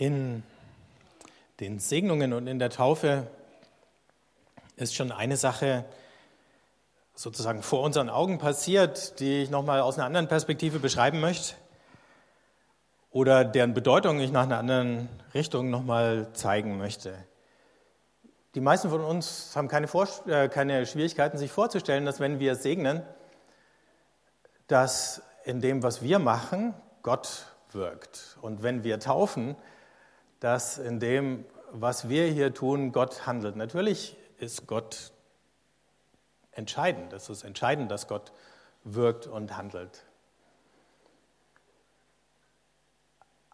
In den Segnungen und in der Taufe ist schon eine Sache sozusagen vor unseren Augen passiert, die ich nochmal aus einer anderen Perspektive beschreiben möchte oder deren Bedeutung ich nach einer anderen Richtung nochmal zeigen möchte. Die meisten von uns haben keine, Vor äh, keine Schwierigkeiten, sich vorzustellen, dass wenn wir segnen, dass in dem, was wir machen, Gott wirkt. Und wenn wir taufen, dass in dem, was wir hier tun, Gott handelt. Natürlich ist Gott entscheidend. Es ist entscheidend, dass Gott wirkt und handelt.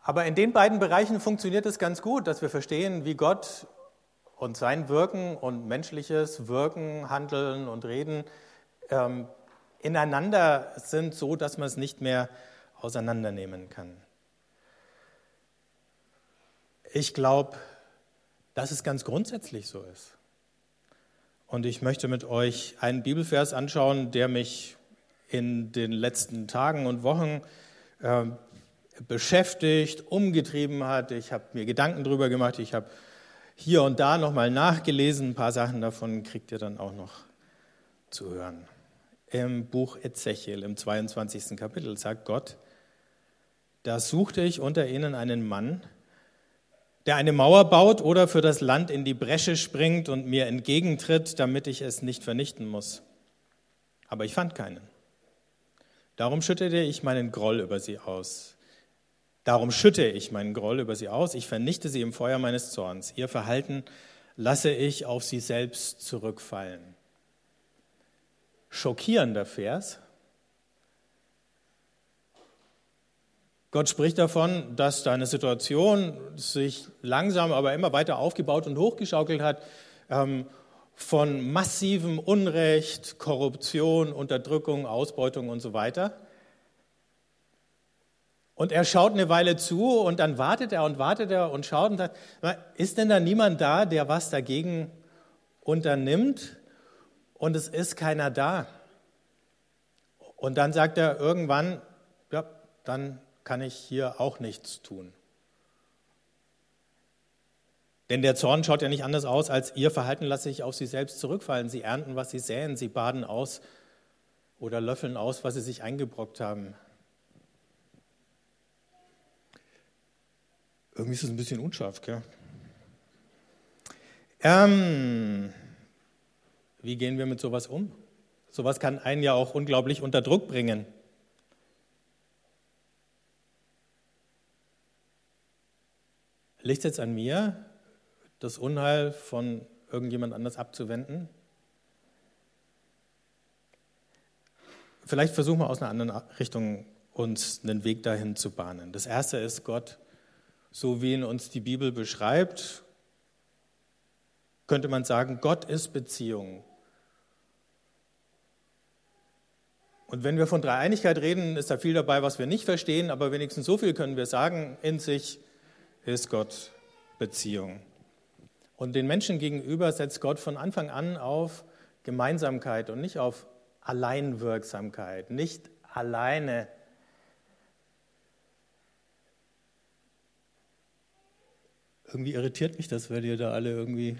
Aber in den beiden Bereichen funktioniert es ganz gut, dass wir verstehen, wie Gott und sein Wirken und menschliches Wirken, Handeln und Reden ähm, ineinander sind, so dass man es nicht mehr auseinandernehmen kann. Ich glaube, dass es ganz grundsätzlich so ist. Und ich möchte mit euch einen Bibelvers anschauen, der mich in den letzten Tagen und Wochen äh, beschäftigt, umgetrieben hat. Ich habe mir Gedanken darüber gemacht. Ich habe hier und da nochmal nachgelesen. Ein paar Sachen davon kriegt ihr dann auch noch zu hören. Im Buch Ezechiel, im 22. Kapitel, sagt Gott, da suchte ich unter ihnen einen Mann, der eine Mauer baut oder für das Land in die Bresche springt und mir entgegentritt, damit ich es nicht vernichten muss. Aber ich fand keinen. Darum schüttete ich meinen Groll über sie aus. Darum schütte ich meinen Groll über sie aus. Ich vernichte sie im Feuer meines Zorns. Ihr Verhalten lasse ich auf sie selbst zurückfallen. Schockierender Vers, Gott spricht davon, dass deine Situation sich langsam, aber immer weiter aufgebaut und hochgeschaukelt hat, ähm, von massivem Unrecht, Korruption, Unterdrückung, Ausbeutung und so weiter. Und er schaut eine Weile zu und dann wartet er und wartet er und schaut und sagt, ist denn da niemand da, der was dagegen unternimmt? Und es ist keiner da. Und dann sagt er irgendwann, ja, dann kann ich hier auch nichts tun. Denn der Zorn schaut ja nicht anders aus, als ihr Verhalten lasse ich auf sie selbst zurückfallen. Sie ernten, was sie säen, sie baden aus oder löffeln aus, was sie sich eingebrockt haben. Irgendwie ist es ein bisschen unscharf, gell? Ähm, wie gehen wir mit sowas um? Sowas kann einen ja auch unglaublich unter Druck bringen. Liegt es jetzt an mir, das Unheil von irgendjemand anders abzuwenden? Vielleicht versuchen wir aus einer anderen Richtung uns einen Weg dahin zu bahnen. Das erste ist Gott, so wie ihn uns die Bibel beschreibt, könnte man sagen, Gott ist Beziehung. Und wenn wir von Dreieinigkeit reden, ist da viel dabei, was wir nicht verstehen, aber wenigstens so viel können wir sagen, in sich ist Gott Beziehung. Und den Menschen gegenüber setzt Gott von Anfang an auf Gemeinsamkeit und nicht auf Alleinwirksamkeit, nicht alleine. Irgendwie irritiert mich das, weil ihr da alle irgendwie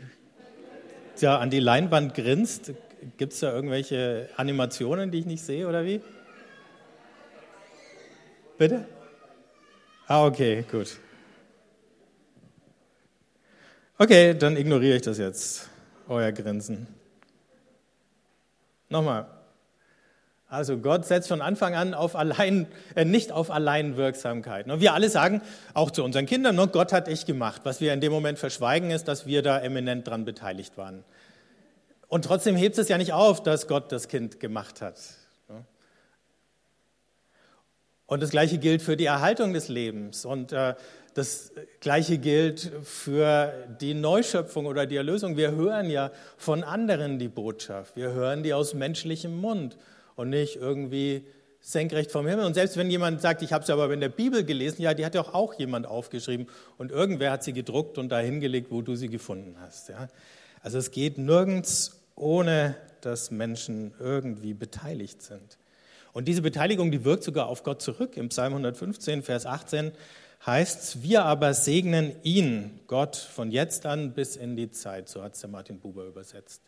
ja, an die Leinwand grinst. Gibt es da irgendwelche Animationen, die ich nicht sehe oder wie? Bitte? Ah, okay, gut. Okay, dann ignoriere ich das jetzt, euer Grinsen. Nochmal. Also Gott setzt von Anfang an auf allein, äh, nicht auf Alleinwirksamkeit. Wir alle sagen, auch zu unseren Kindern, ne, Gott hat ich gemacht. Was wir in dem Moment verschweigen, ist, dass wir da eminent dran beteiligt waren. Und trotzdem hebt es ja nicht auf, dass Gott das Kind gemacht hat. Und das Gleiche gilt für die Erhaltung des Lebens. Und äh, das Gleiche gilt für die Neuschöpfung oder die Erlösung. Wir hören ja von anderen die Botschaft. Wir hören die aus menschlichem Mund und nicht irgendwie senkrecht vom Himmel. Und selbst wenn jemand sagt, ich habe sie aber in der Bibel gelesen, ja, die hat ja auch jemand aufgeschrieben und irgendwer hat sie gedruckt und dahingelegt, wo du sie gefunden hast. Ja. Also es geht nirgends, ohne dass Menschen irgendwie beteiligt sind. Und diese Beteiligung, die wirkt sogar auf Gott zurück. Im Psalm 115, Vers 18 heißt es, wir aber segnen ihn, Gott, von jetzt an bis in die Zeit. So hat es der Martin Buber übersetzt.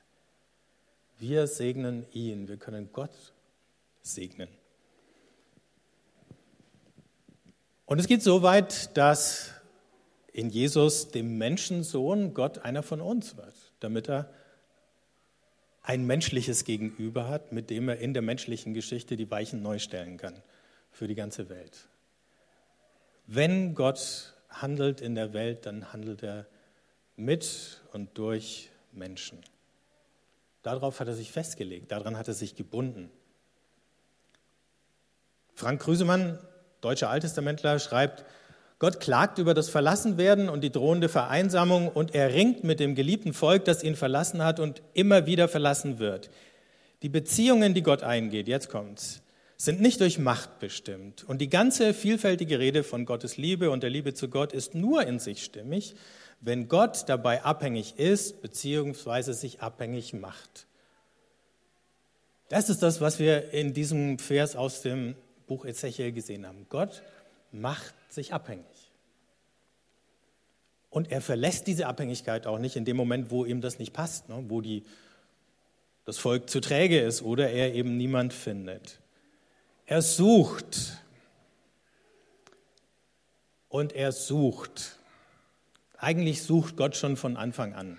Wir segnen ihn, wir können Gott segnen. Und es geht so weit, dass in Jesus, dem Menschensohn, Gott einer von uns wird, damit er ein menschliches Gegenüber hat, mit dem er in der menschlichen Geschichte die Weichen neu stellen kann für die ganze Welt. Wenn Gott handelt in der Welt, dann handelt er mit und durch Menschen. Darauf hat er sich festgelegt, daran hat er sich gebunden. Frank Krüsemann, deutscher Alttestamentler, schreibt, Gott klagt über das Verlassenwerden und die drohende Vereinsamung und er ringt mit dem geliebten Volk, das ihn verlassen hat und immer wieder verlassen wird. Die Beziehungen, die Gott eingeht, jetzt kommt's, sind nicht durch Macht bestimmt. Und die ganze vielfältige Rede von Gottes Liebe und der Liebe zu Gott ist nur in sich stimmig, wenn Gott dabei abhängig ist, beziehungsweise sich abhängig macht. Das ist das, was wir in diesem Vers aus dem Buch Ezechiel gesehen haben. Gott macht sich abhängig. Und er verlässt diese Abhängigkeit auch nicht in dem Moment, wo ihm das nicht passt, ne? wo die, das Volk zu träge ist oder er eben niemand findet. Er sucht und er sucht. Eigentlich sucht Gott schon von Anfang an.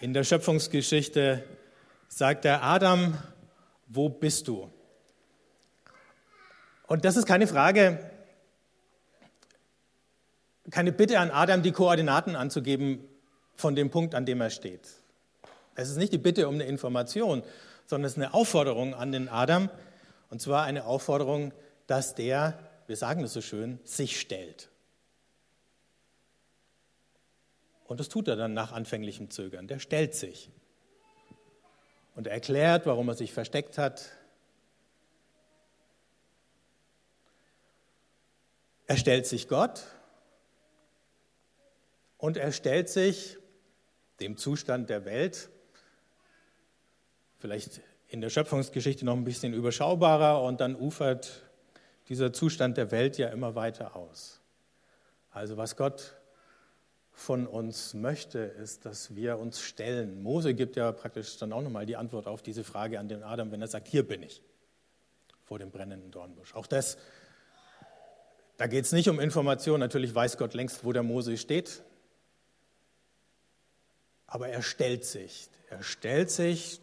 In der Schöpfungsgeschichte sagt er, Adam, wo bist du? Und das ist keine Frage, keine Bitte an Adam, die Koordinaten anzugeben von dem Punkt, an dem er steht. Es ist nicht die Bitte um eine Information, sondern es ist eine Aufforderung an den Adam, und zwar eine Aufforderung, dass der, wir sagen das so schön, sich stellt. Und das tut er dann nach anfänglichem Zögern. Der stellt sich. Und er erklärt, warum er sich versteckt hat. Er stellt sich Gott und er stellt sich dem Zustand der Welt, vielleicht in der Schöpfungsgeschichte noch ein bisschen überschaubarer und dann ufert dieser Zustand der Welt ja immer weiter aus. Also was Gott von uns möchte, ist, dass wir uns stellen. Mose gibt ja praktisch dann auch nochmal die Antwort auf diese Frage an den Adam, wenn er sagt, hier bin ich, vor dem brennenden Dornbusch. Auch das, da geht es nicht um Information. Natürlich weiß Gott längst, wo der Mose steht aber er stellt sich. Er stellt sich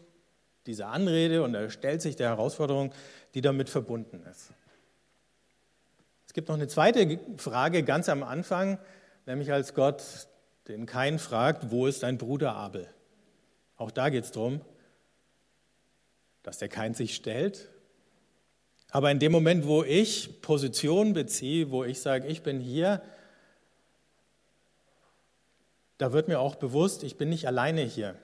dieser Anrede und er stellt sich der Herausforderung, die damit verbunden ist. Es gibt noch eine zweite Frage ganz am Anfang, nämlich als Gott den Kain fragt, wo ist dein Bruder Abel? Auch da geht es darum, dass der Kain sich stellt. Aber in dem Moment, wo ich Position beziehe, wo ich sage, ich bin hier, da wird mir auch bewusst, ich bin nicht alleine hier,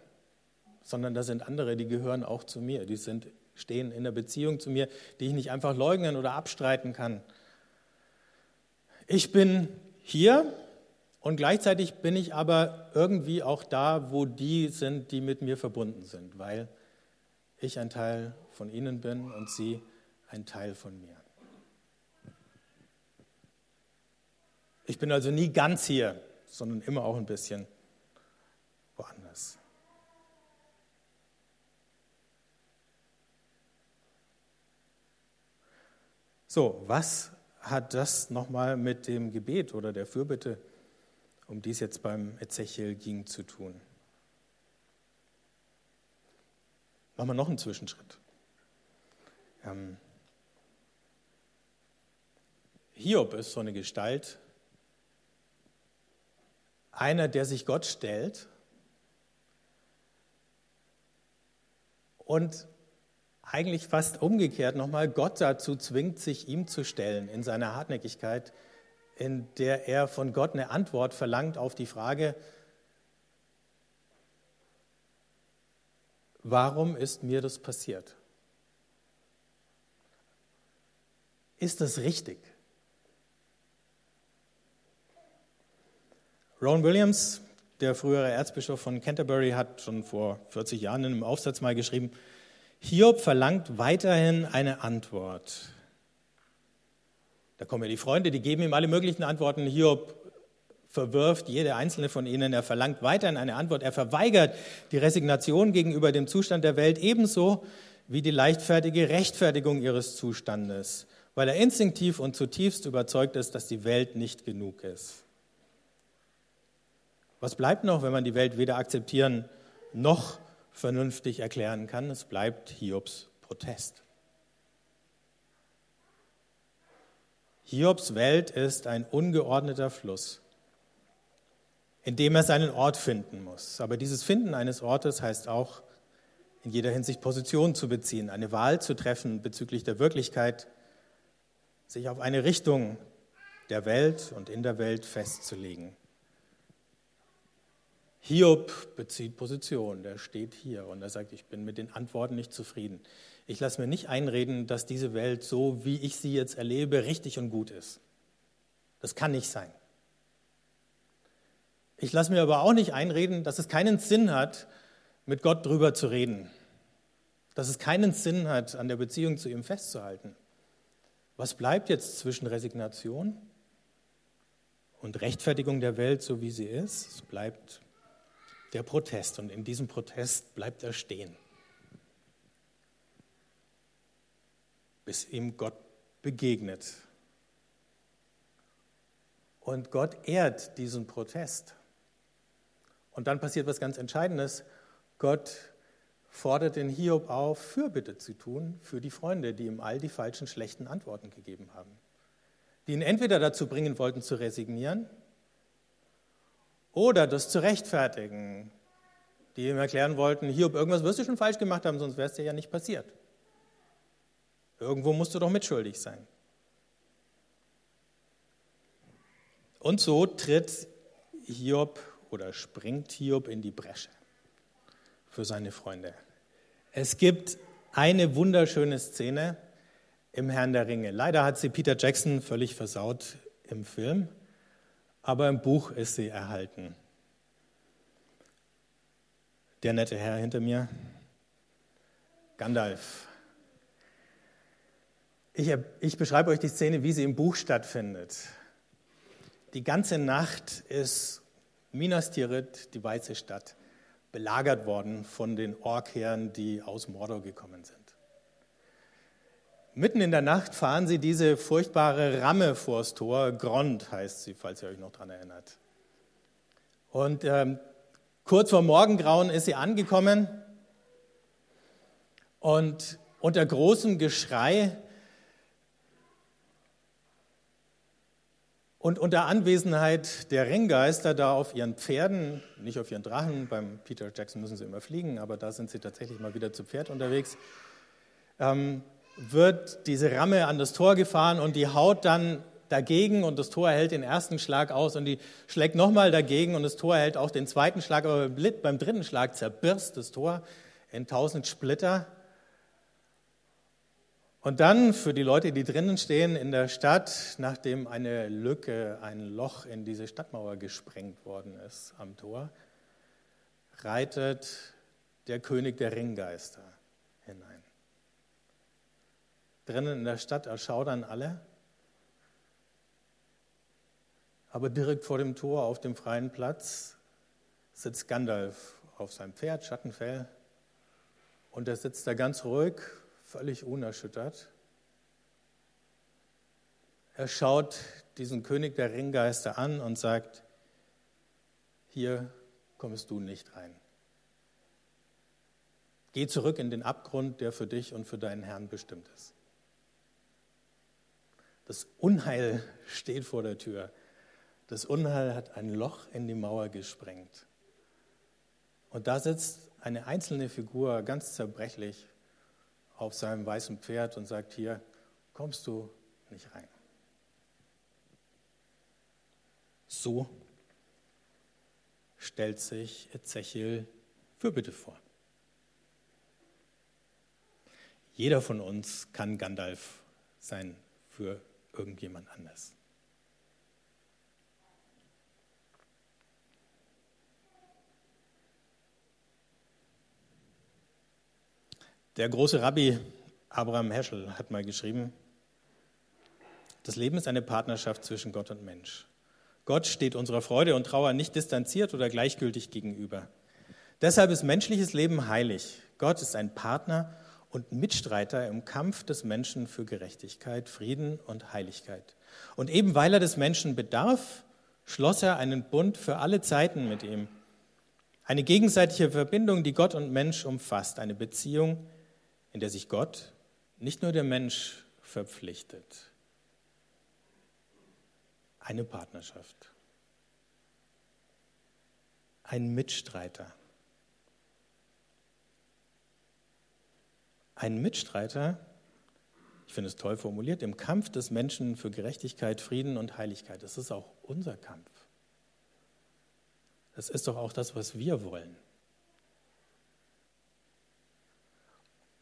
sondern da sind andere, die gehören auch zu mir, die sind, stehen in der Beziehung zu mir, die ich nicht einfach leugnen oder abstreiten kann. Ich bin hier und gleichzeitig bin ich aber irgendwie auch da, wo die sind, die mit mir verbunden sind, weil ich ein Teil von ihnen bin und sie ein Teil von mir. Ich bin also nie ganz hier, sondern immer auch ein bisschen woanders. So, was hat das nochmal mit dem Gebet oder der Fürbitte, um die es jetzt beim Ezechiel ging, zu tun? Machen wir noch einen Zwischenschritt. Ähm, Hiob ist so eine Gestalt, einer, der sich Gott stellt und eigentlich fast umgekehrt nochmal Gott dazu zwingt, sich ihm zu stellen in seiner Hartnäckigkeit, in der er von Gott eine Antwort verlangt auf die Frage, warum ist mir das passiert? Ist das richtig? Ron Williams, der frühere Erzbischof von Canterbury, hat schon vor 40 Jahren in einem Aufsatz mal geschrieben, Hiob verlangt weiterhin eine Antwort. Da kommen ja die Freunde, die geben ihm alle möglichen Antworten. Hiob verwirft jede einzelne von ihnen. Er verlangt weiterhin eine Antwort. Er verweigert die Resignation gegenüber dem Zustand der Welt ebenso wie die leichtfertige Rechtfertigung ihres Zustandes, weil er instinktiv und zutiefst überzeugt ist, dass die Welt nicht genug ist. Was bleibt noch, wenn man die Welt weder akzeptieren noch vernünftig erklären kann? Es bleibt Hiobs Protest. Hiobs Welt ist ein ungeordneter Fluss in dem er seinen Ort finden muss. Aber dieses Finden eines Ortes heißt auch, in jeder Hinsicht Position zu beziehen, eine Wahl zu treffen bezüglich der Wirklichkeit, sich auf eine Richtung der Welt und in der Welt festzulegen. Hiob bezieht Position, der steht hier und er sagt, ich bin mit den Antworten nicht zufrieden. Ich lasse mir nicht einreden, dass diese Welt so, wie ich sie jetzt erlebe, richtig und gut ist. Das kann nicht sein. Ich lasse mir aber auch nicht einreden, dass es keinen Sinn hat, mit Gott drüber zu reden. Dass es keinen Sinn hat, an der Beziehung zu ihm festzuhalten. Was bleibt jetzt zwischen Resignation und Rechtfertigung der Welt, so wie sie ist? Es bleibt der Protest und in diesem Protest bleibt er stehen, bis ihm Gott begegnet. Und Gott ehrt diesen Protest. Und dann passiert was ganz Entscheidendes. Gott fordert den Hiob auf, Fürbitte zu tun für die Freunde, die ihm all die falschen, schlechten Antworten gegeben haben. Die ihn entweder dazu bringen wollten, zu resignieren oder das zu rechtfertigen, die ihm erklären wollten, Hiob, irgendwas wirst du schon falsch gemacht haben, sonst wäre es dir ja nicht passiert. Irgendwo musst du doch mitschuldig sein. Und so tritt Hiob oder springt Hiob in die Bresche für seine Freunde. Es gibt eine wunderschöne Szene im Herrn der Ringe. Leider hat sie Peter Jackson völlig versaut im Film, aber im Buch ist sie erhalten. Der nette Herr hinter mir, Gandalf. Ich, ich beschreibe euch die Szene, wie sie im Buch stattfindet. Die ganze Nacht ist Minas Tirith, die weiße Stadt, belagert worden von den Orkherren, die aus Mordor gekommen sind. Mitten in der Nacht fahren sie diese furchtbare Ramme vors Tor, Grond heißt sie, falls ihr euch noch daran erinnert. Und ähm, kurz vor Morgengrauen ist sie angekommen und unter großem Geschrei Und unter Anwesenheit der Ringgeister da auf ihren Pferden, nicht auf ihren Drachen, beim Peter Jackson müssen sie immer fliegen, aber da sind sie tatsächlich mal wieder zu Pferd unterwegs, ähm, wird diese Ramme an das Tor gefahren und die haut dann dagegen und das Tor hält den ersten Schlag aus und die schlägt nochmal dagegen und das Tor hält auch den zweiten Schlag, aber beim dritten Schlag zerbirst das Tor in tausend Splitter und dann für die Leute, die drinnen stehen in der Stadt, nachdem eine Lücke, ein Loch in diese Stadtmauer gesprengt worden ist am Tor, reitet der König der Ringgeister. Drinnen in der Stadt erschaudern alle, aber direkt vor dem Tor auf dem freien Platz sitzt Gandalf auf seinem Pferd, Schattenfell, und er sitzt da ganz ruhig völlig unerschüttert. Er schaut diesen König der Ringgeister an und sagt, hier kommst du nicht rein. Geh zurück in den Abgrund, der für dich und für deinen Herrn bestimmt ist. Das Unheil steht vor der Tür. Das Unheil hat ein Loch in die Mauer gesprengt. Und da sitzt eine einzelne Figur ganz zerbrechlich auf seinem weißen Pferd und sagt, hier kommst du nicht rein. So stellt sich Ezechiel Fürbitte vor. Jeder von uns kann Gandalf sein für irgendjemand anders. Der große Rabbi Abraham Heschel hat mal geschrieben, Das Leben ist eine Partnerschaft zwischen Gott und Mensch. Gott steht unserer Freude und Trauer nicht distanziert oder gleichgültig gegenüber. Deshalb ist menschliches Leben heilig. Gott ist ein Partner und Mitstreiter im Kampf des Menschen für Gerechtigkeit, Frieden und Heiligkeit. Und eben weil er des Menschen bedarf, schloss er einen Bund für alle Zeiten mit ihm. Eine gegenseitige Verbindung, die Gott und Mensch umfasst. Eine Beziehung, in der sich Gott, nicht nur der Mensch, verpflichtet. Eine Partnerschaft. Ein Mitstreiter. Ein Mitstreiter, ich finde es toll formuliert, im Kampf des Menschen für Gerechtigkeit, Frieden und Heiligkeit. Das ist auch unser Kampf. Das ist doch auch das, was wir wollen.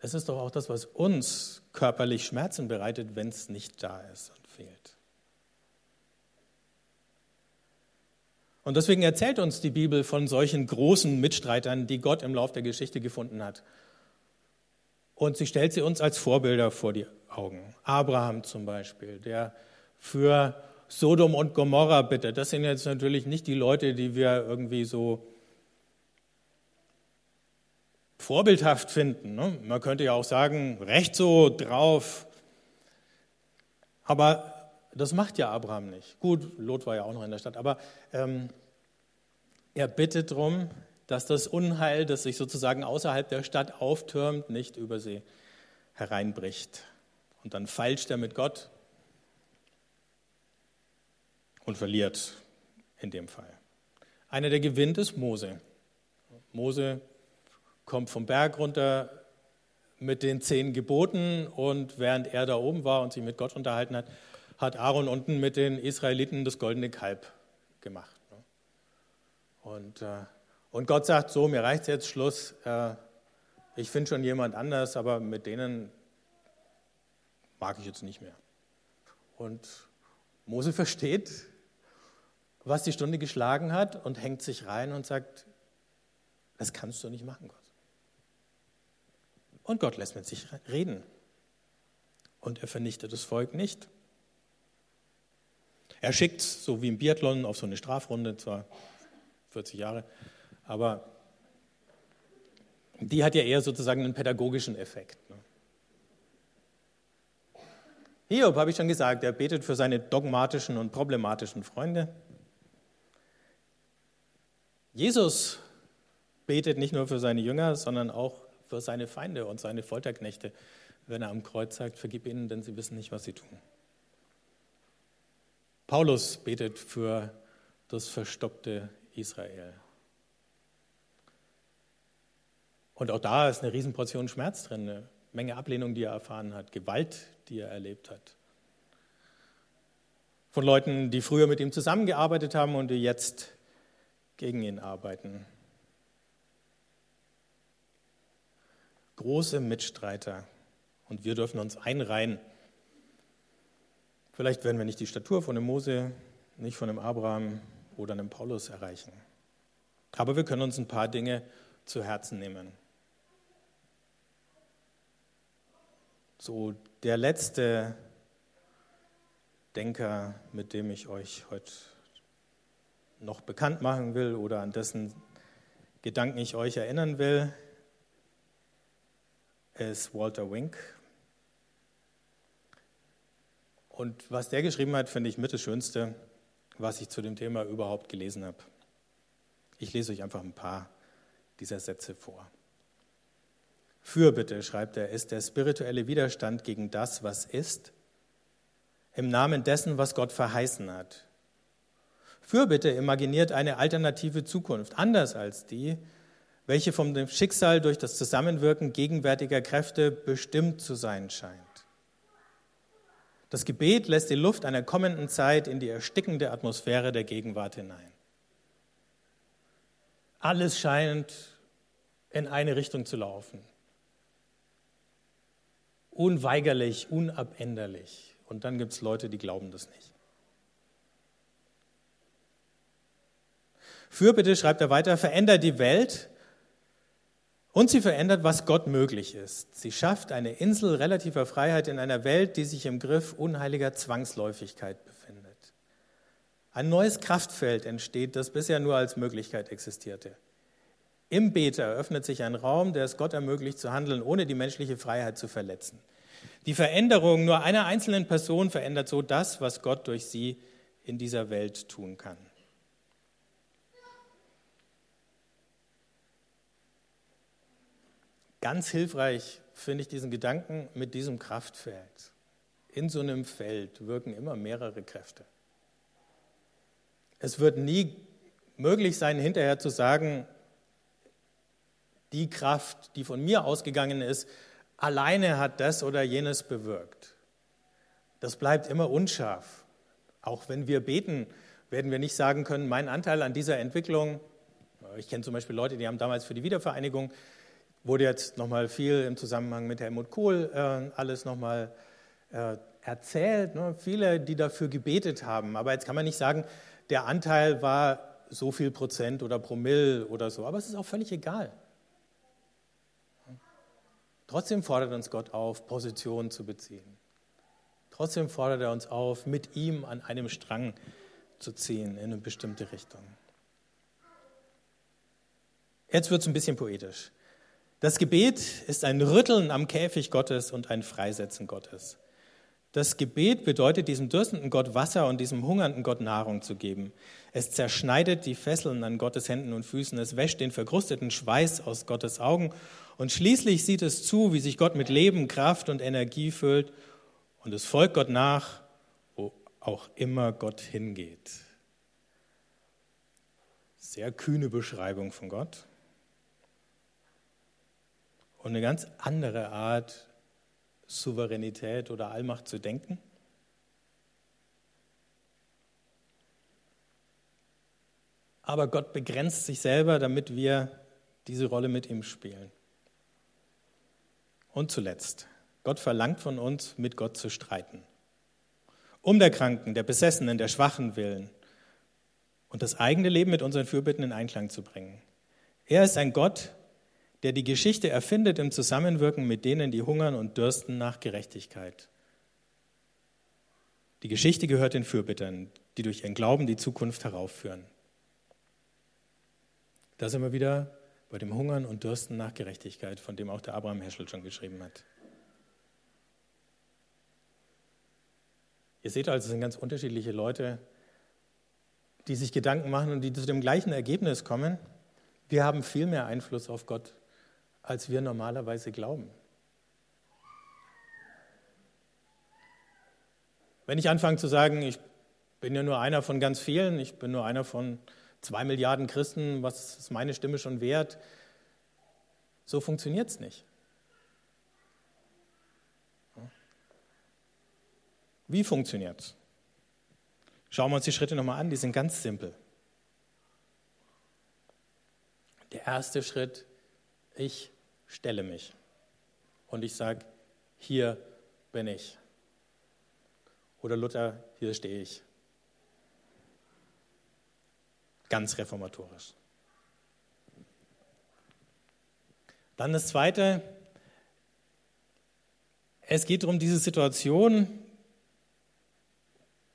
Es ist doch auch das, was uns körperlich Schmerzen bereitet, wenn es nicht da ist und fehlt. Und deswegen erzählt uns die Bibel von solchen großen Mitstreitern, die Gott im Lauf der Geschichte gefunden hat. Und sie stellt sie uns als Vorbilder vor die Augen. Abraham zum Beispiel, der für Sodom und Gomorra bittet. Das sind jetzt natürlich nicht die Leute, die wir irgendwie so vorbildhaft finden. Ne? Man könnte ja auch sagen, recht so drauf. Aber das macht ja Abraham nicht. Gut, Lot war ja auch noch in der Stadt, aber ähm, er bittet darum, dass das Unheil, das sich sozusagen außerhalb der Stadt auftürmt, nicht über sie hereinbricht. Und dann feilscht er mit Gott und verliert in dem Fall. Einer, der gewinnt, ist Mose. Mose kommt vom Berg runter mit den zehn Geboten und während er da oben war und sich mit Gott unterhalten hat, hat Aaron unten mit den Israeliten das goldene Kalb gemacht. Und, äh, und Gott sagt so, mir reicht jetzt Schluss, äh, ich finde schon jemand anders, aber mit denen mag ich jetzt nicht mehr. Und Mose versteht, was die Stunde geschlagen hat und hängt sich rein und sagt, das kannst du nicht machen, Gott. Und Gott lässt mit sich reden. Und er vernichtet das Volk nicht. Er schickt, so wie im Biathlon, auf so eine Strafrunde, zwar 40 Jahre, aber die hat ja eher sozusagen einen pädagogischen Effekt. Ne? Hiob, habe ich schon gesagt, er betet für seine dogmatischen und problematischen Freunde. Jesus betet nicht nur für seine Jünger, sondern auch für seine Feinde und seine Folterknechte, wenn er am Kreuz sagt, vergib ihnen, denn sie wissen nicht, was sie tun. Paulus betet für das verstockte Israel. Und auch da ist eine Riesenportion Schmerz drin, eine Menge Ablehnung, die er erfahren hat, Gewalt, die er erlebt hat. Von Leuten, die früher mit ihm zusammengearbeitet haben und die jetzt gegen ihn arbeiten. Große Mitstreiter. Und wir dürfen uns einreihen. Vielleicht werden wir nicht die Statur von dem Mose, nicht von dem Abraham oder einem Paulus erreichen. Aber wir können uns ein paar Dinge zu Herzen nehmen. So der letzte Denker, mit dem ich euch heute noch bekannt machen will oder an dessen Gedanken ich euch erinnern will, ist Walter Wink. Und was der geschrieben hat, finde ich mit das Schönste, was ich zu dem Thema überhaupt gelesen habe. Ich lese euch einfach ein paar dieser Sätze vor. Fürbitte, schreibt er, ist der spirituelle Widerstand gegen das, was ist, im Namen dessen, was Gott verheißen hat. Fürbitte imaginiert eine alternative Zukunft, anders als die, welche vom Schicksal durch das Zusammenwirken gegenwärtiger Kräfte bestimmt zu sein scheint. Das Gebet lässt die Luft einer kommenden Zeit in die erstickende Atmosphäre der Gegenwart hinein. Alles scheint in eine Richtung zu laufen. Unweigerlich, unabänderlich. Und dann gibt es Leute, die glauben das nicht. Fürbitte, schreibt er weiter, verändert die Welt Und sie verändert, was Gott möglich ist. Sie schafft eine Insel relativer Freiheit in einer Welt, die sich im Griff unheiliger Zwangsläufigkeit befindet. Ein neues Kraftfeld entsteht, das bisher nur als Möglichkeit existierte. Im Beter eröffnet sich ein Raum, der es Gott ermöglicht zu handeln, ohne die menschliche Freiheit zu verletzen. Die Veränderung nur einer einzelnen Person verändert so das, was Gott durch sie in dieser Welt tun kann. Ganz hilfreich finde ich diesen Gedanken mit diesem Kraftfeld. In so einem Feld wirken immer mehrere Kräfte. Es wird nie möglich sein, hinterher zu sagen, die Kraft, die von mir ausgegangen ist, alleine hat das oder jenes bewirkt. Das bleibt immer unscharf. Auch wenn wir beten, werden wir nicht sagen können, mein Anteil an dieser Entwicklung, ich kenne zum Beispiel Leute, die haben damals für die Wiedervereinigung, wurde jetzt nochmal viel im Zusammenhang mit Helmut Kohl äh, alles nochmal äh, erzählt. Ne? Viele, die dafür gebetet haben. Aber jetzt kann man nicht sagen, der Anteil war so viel Prozent oder Promille oder so. Aber es ist auch völlig egal. Trotzdem fordert uns Gott auf, Position zu beziehen. Trotzdem fordert er uns auf, mit ihm an einem Strang zu ziehen in eine bestimmte Richtung. Jetzt wird es ein bisschen poetisch. Das Gebet ist ein Rütteln am Käfig Gottes und ein Freisetzen Gottes. Das Gebet bedeutet, diesem dürstenden Gott Wasser und diesem hungernden Gott Nahrung zu geben. Es zerschneidet die Fesseln an Gottes Händen und Füßen. Es wäscht den verkrusteten Schweiß aus Gottes Augen. Und schließlich sieht es zu, wie sich Gott mit Leben, Kraft und Energie füllt. Und es folgt Gott nach, wo auch immer Gott hingeht. Sehr kühne Beschreibung von Gott. Und eine ganz andere Art Souveränität oder Allmacht zu denken? Aber Gott begrenzt sich selber, damit wir diese Rolle mit ihm spielen. Und zuletzt, Gott verlangt von uns, mit Gott zu streiten. Um der Kranken, der Besessenen, der Schwachen willen und das eigene Leben mit unseren Fürbitten in Einklang zu bringen. Er ist ein Gott, der die Geschichte erfindet im Zusammenwirken mit denen, die hungern und dürsten nach Gerechtigkeit. Die Geschichte gehört den Fürbittern, die durch ihren Glauben die Zukunft heraufführen. Da sind wir wieder bei dem Hungern und Dürsten nach Gerechtigkeit, von dem auch der Abraham Heschel schon geschrieben hat. Ihr seht also, es sind ganz unterschiedliche Leute, die sich Gedanken machen und die zu dem gleichen Ergebnis kommen. Wir haben viel mehr Einfluss auf Gott, als wir normalerweise glauben. Wenn ich anfange zu sagen, ich bin ja nur einer von ganz vielen, ich bin nur einer von zwei Milliarden Christen, was ist meine Stimme schon wert? So funktioniert es nicht. Wie funktioniert es? Schauen wir uns die Schritte nochmal an, die sind ganz simpel. Der erste Schritt ich stelle mich und ich sage, hier bin ich. Oder Luther, hier stehe ich. Ganz reformatorisch. Dann das Zweite, es geht darum, diese Situation,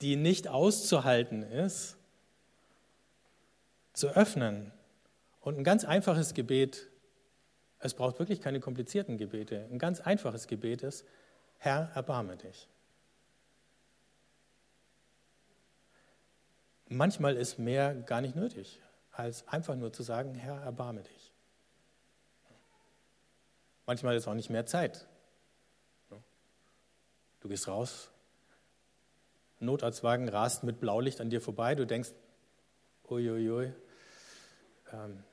die nicht auszuhalten ist, zu öffnen und ein ganz einfaches Gebet es braucht wirklich keine komplizierten Gebete. Ein ganz einfaches Gebet ist, Herr, erbarme dich. Manchmal ist mehr gar nicht nötig, als einfach nur zu sagen, Herr, erbarme dich. Manchmal ist auch nicht mehr Zeit. Du gehst raus, Notarztwagen rast mit Blaulicht an dir vorbei, du denkst, uiuiui, ähm,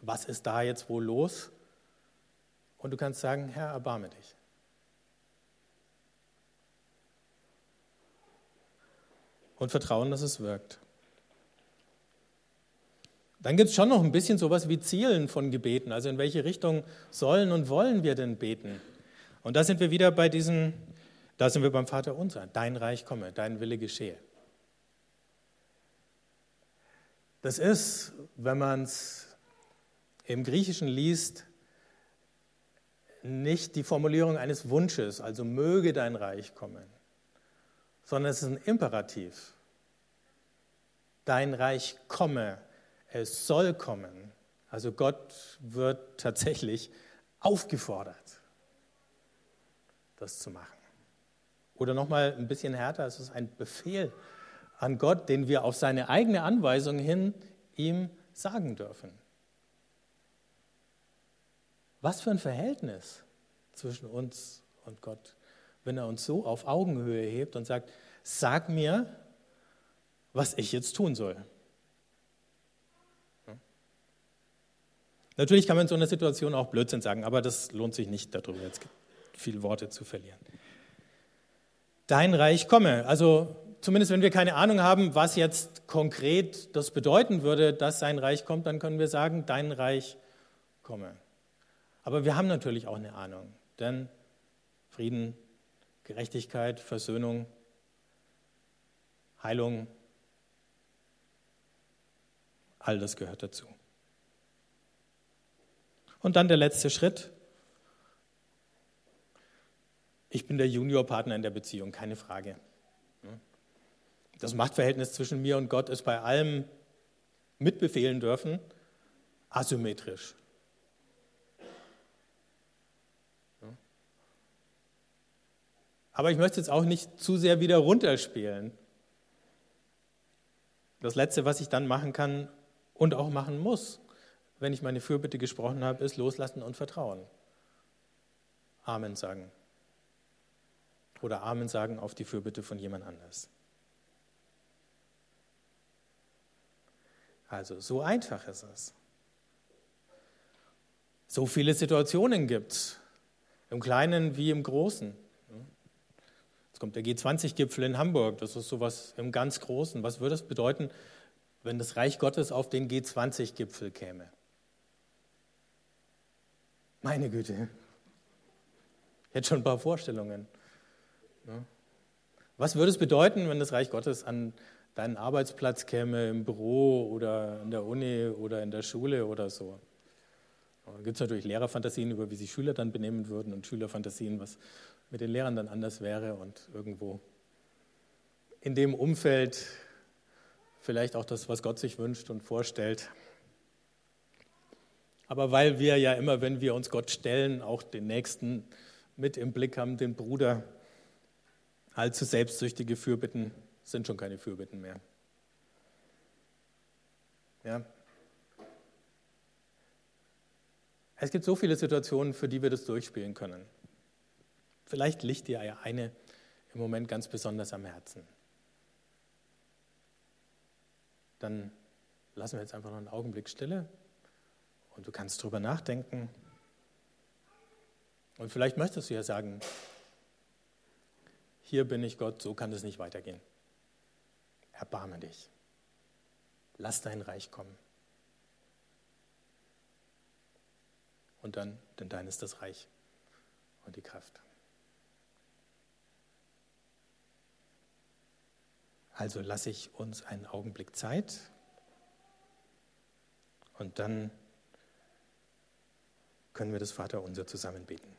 was ist da jetzt wohl los? Und du kannst sagen, Herr, erbarme dich. Und vertrauen, dass es wirkt. Dann gibt es schon noch ein bisschen sowas wie Zielen von Gebeten. Also in welche Richtung sollen und wollen wir denn beten? Und da sind wir wieder bei diesen, da sind wir beim Vater unser. Dein Reich komme, dein Wille geschehe. Das ist, wenn man es im Griechischen liest, nicht die Formulierung eines Wunsches, also möge dein Reich kommen, sondern es ist ein Imperativ. Dein Reich komme, es soll kommen. Also Gott wird tatsächlich aufgefordert, das zu machen. Oder nochmal ein bisschen härter, es ist ein Befehl an Gott, den wir auf seine eigene Anweisung hin ihm sagen dürfen. Was für ein Verhältnis zwischen uns und Gott, wenn er uns so auf Augenhöhe hebt und sagt, sag mir, was ich jetzt tun soll. Natürlich kann man in so einer Situation auch Blödsinn sagen, aber das lohnt sich nicht, darüber jetzt viele Worte zu verlieren. Dein Reich komme. Also zumindest wenn wir keine Ahnung haben, was jetzt konkret das bedeuten würde, dass sein Reich kommt, dann können wir sagen, dein Reich komme. Aber wir haben natürlich auch eine Ahnung, denn Frieden, Gerechtigkeit, Versöhnung, Heilung, all das gehört dazu. Und dann der letzte Schritt. Ich bin der Juniorpartner in der Beziehung, keine Frage. Das Machtverhältnis zwischen mir und Gott ist bei allem mitbefehlen dürfen asymmetrisch. Aber ich möchte jetzt auch nicht zu sehr wieder runterspielen. Das Letzte, was ich dann machen kann und auch machen muss, wenn ich meine Fürbitte gesprochen habe, ist loslassen und vertrauen. Amen sagen. Oder Amen sagen auf die Fürbitte von jemand anders. Also so einfach ist es. So viele Situationen gibt es, im Kleinen wie im Großen. Jetzt kommt der G20-Gipfel in Hamburg, das ist sowas im ganz Großen. Was würde es bedeuten, wenn das Reich Gottes auf den G20-Gipfel käme? Meine Güte. Hätte schon ein paar Vorstellungen. Was würde es bedeuten, wenn das Reich Gottes an deinen Arbeitsplatz käme, im Büro oder in der Uni oder in der Schule oder so? Da gibt es natürlich Lehrerfantasien über, wie sich Schüler dann benehmen würden und Schülerfantasien, was mit den Lehrern dann anders wäre und irgendwo in dem Umfeld vielleicht auch das, was Gott sich wünscht und vorstellt. Aber weil wir ja immer, wenn wir uns Gott stellen, auch den Nächsten mit im Blick haben, den Bruder, allzu selbstsüchtige Fürbitten sind schon keine Fürbitten mehr. Ja. Es gibt so viele Situationen, für die wir das durchspielen können. Vielleicht liegt dir ja eine im Moment ganz besonders am Herzen. Dann lassen wir jetzt einfach noch einen Augenblick Stille und du kannst drüber nachdenken. Und vielleicht möchtest du ja sagen, hier bin ich Gott, so kann es nicht weitergehen. Erbarme dich. Lass dein Reich kommen. Und dann, denn dein ist das Reich und die Kraft. Also lasse ich uns einen Augenblick Zeit und dann können wir das Vaterunser zusammen beten.